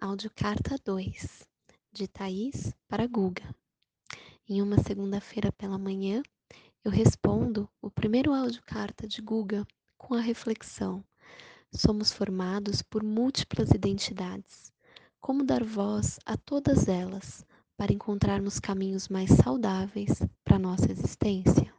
Áudio Carta 2, de Thaís para Guga. Em uma segunda-feira pela manhã, eu respondo o primeiro áudio carta de Guga com a reflexão: Somos formados por múltiplas identidades. Como dar voz a todas elas para encontrarmos caminhos mais saudáveis para nossa existência?